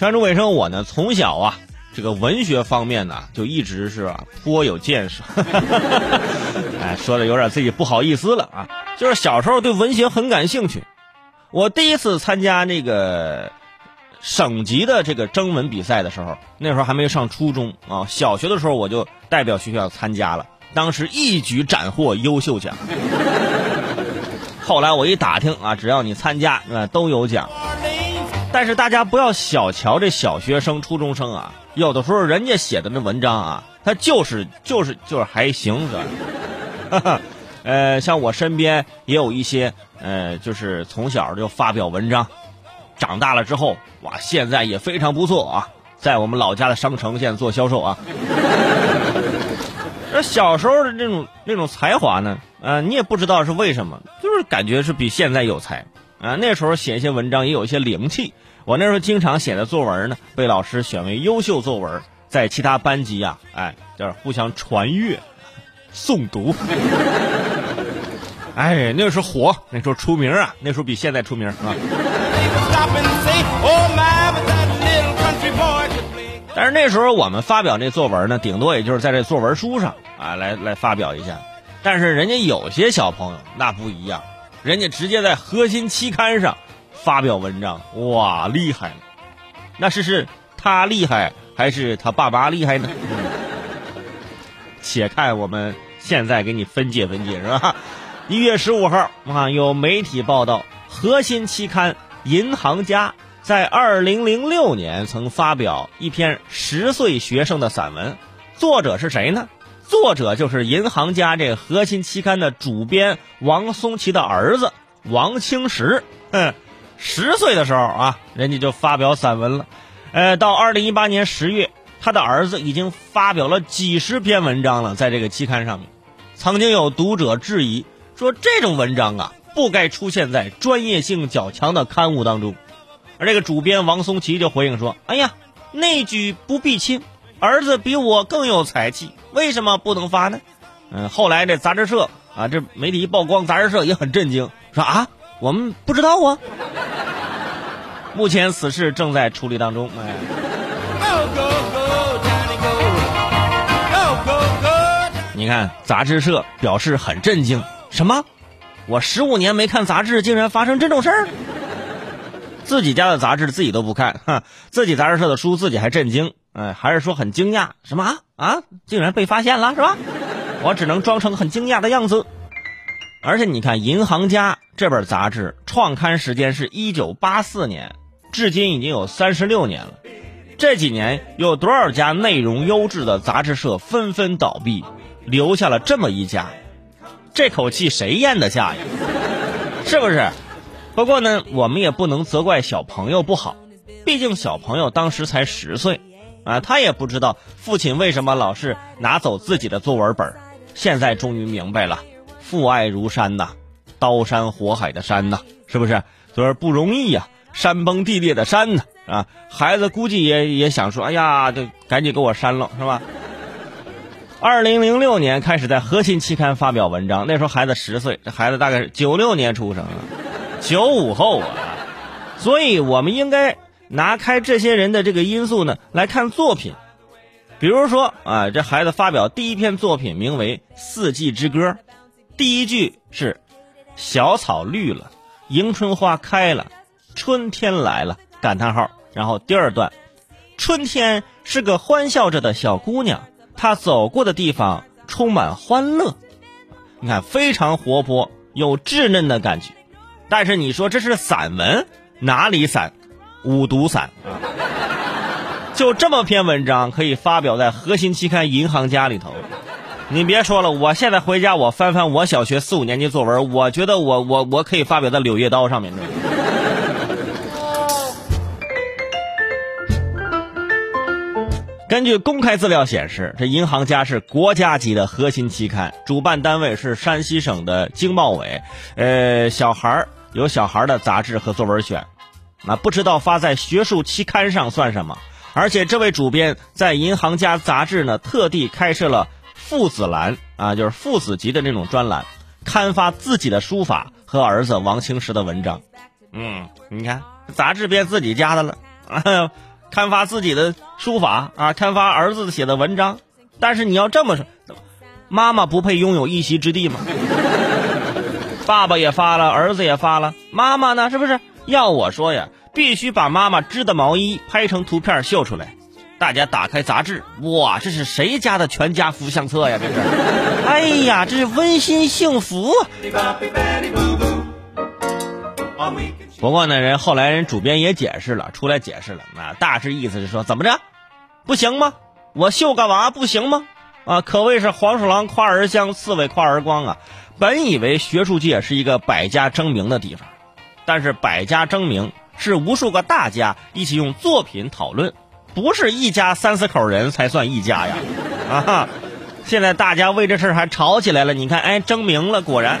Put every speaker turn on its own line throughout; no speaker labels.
全主伟生我呢，从小啊，这个文学方面呢，就一直是啊颇有见识。哎，说的有点自己不好意思了啊。就是小时候对文学很感兴趣。我第一次参加那个省级的这个征文比赛的时候，那时候还没上初中啊，小学的时候我就代表学校参加了，当时一举斩获优秀奖。后来我一打听啊，只要你参加啊，都有奖。但是大家不要小瞧这小学生、初中生啊，有的时候人家写的那文章啊，他就是就是就是还行，是吧？呃，像我身边也有一些呃，就是从小就发表文章，长大了之后哇，现在也非常不错啊，在我们老家的商城现在做销售啊。那小时候的那种那种才华呢，呃，你也不知道是为什么，就是感觉是比现在有才啊。那时候写一些文章也有一些灵气。我那时候经常写的作文呢，被老师选为优秀作文，在其他班级啊，哎，就是互相传阅、诵读。哎，那时候火，那时候出名啊，那时候比现在出名啊。但是那时候我们发表那作文呢，顶多也就是在这作文书上啊来来发表一下。但是人家有些小朋友那不一样，人家直接在核心期刊上发表文章，哇，厉害了！那是是他厉害还是他爸妈厉害呢？且看我们现在给你分解分解，是吧？一月十五号啊，有媒体报道，核心期刊《银行家》在二零零六年曾发表一篇十岁学生的散文，作者是谁呢？作者就是《银行家》这核心期刊的主编王松奇的儿子王清石。嗯，十岁的时候啊，人家就发表散文了。呃，到二零一八年十月，他的儿子已经发表了几十篇文章了，在这个期刊上面。曾经有读者质疑。说这种文章啊，不该出现在专业性较强的刊物当中，而这个主编王松奇就回应说：“哎呀，内举不避亲，儿子比我更有才气，为什么不能发呢？”嗯，后来这杂志社啊，这媒体一曝光，杂志社也很震惊，说：“啊，我们不知道啊。”目前此事正在处理当中。哎，你看，杂志社表示很震惊。什么？我十五年没看杂志，竟然发生这种事儿？自己家的杂志自己都不看，哈，自己杂志社的书自己还震惊，哎，还是说很惊讶？什么啊？啊，竟然被发现了，是吧？我只能装成很惊讶的样子。而且你看，《银行家》这本杂志创刊时间是一九八四年，至今已经有三十六年了。这几年有多少家内容优质的杂志社纷纷倒闭，留下了这么一家？这口气谁咽得下呀？是不是？不过呢，我们也不能责怪小朋友不好，毕竟小朋友当时才十岁，啊，他也不知道父亲为什么老是拿走自己的作文本现在终于明白了，父爱如山呐，刀山火海的山呐，是不是？所以不容易呀，山崩地裂的山呢，啊，孩子估计也也想说，哎呀，就赶紧给我删了，是吧？二零零六年开始在核心期刊发表文章，那时候孩子十岁，这孩子大概是九六年出生，九五后啊，所以我们应该拿开这些人的这个因素呢来看作品，比如说啊，这孩子发表第一篇作品名为《四季之歌》，第一句是“小草绿了，迎春花开了，春天来了”，感叹号，然后第二段，春天是个欢笑着的小姑娘。她走过的地方充满欢乐，你看非常活泼，有稚嫩的感觉。但是你说这是散文，哪里散？五毒散啊！就这么篇文章可以发表在核心期刊《银行家》里头。你别说了，我现在回家我翻翻我小学四五年级作文，我觉得我我我可以发表在《柳叶刀》上面。根据公开资料显示，这《银行家》是国家级的核心期刊，主办单位是山西省的经贸委。呃，小孩儿有小孩儿的杂志和作文选，那不知道发在学术期刊上算什么？而且这位主编在《银行家》杂志呢，特地开设了父子栏啊，就是父子级的那种专栏，刊发自己的书法和儿子王清石的文章。嗯，你看，杂志变自己家的了。刊发自己的书法啊，刊发儿子写的文章。但是你要这么说，妈妈不配拥有一席之地吗？爸爸也发了，儿子也发了，妈妈呢？是不是？要我说呀，必须把妈妈织的毛衣拍成图片秀出来。大家打开杂志，哇，这是谁家的全家福相册呀？这是，哎呀，这是温馨幸福。不过呢，人后来人主编也解释了，出来解释了，啊，大致意思是说，怎么着，不行吗？我秀个娃不行吗？啊，可谓是黄鼠狼夸儿香，刺猬夸儿光啊！本以为学术界是一个百家争鸣的地方，但是百家争鸣是无数个大家一起用作品讨论。不是一家三四口人才算一家呀，啊！现在大家为这事儿还吵起来了。你看，哎，争鸣了，果然。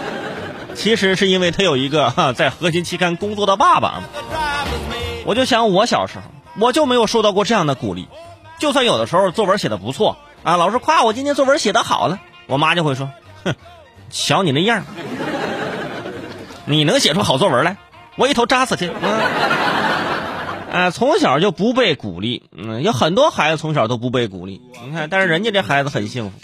其实是因为他有一个 哈在核心期刊工作的爸爸。我就想我小时候，我就没有受到过这样的鼓励，就算有的时候作文写的不错啊，老师夸我今天作文写的好了，我妈就会说，哼，瞧你那样，你能写出好作文来？我一头扎死去！哎，从小就不被鼓励，嗯，有很多孩子从小都不被鼓励。你看，但是人家这孩子很幸福。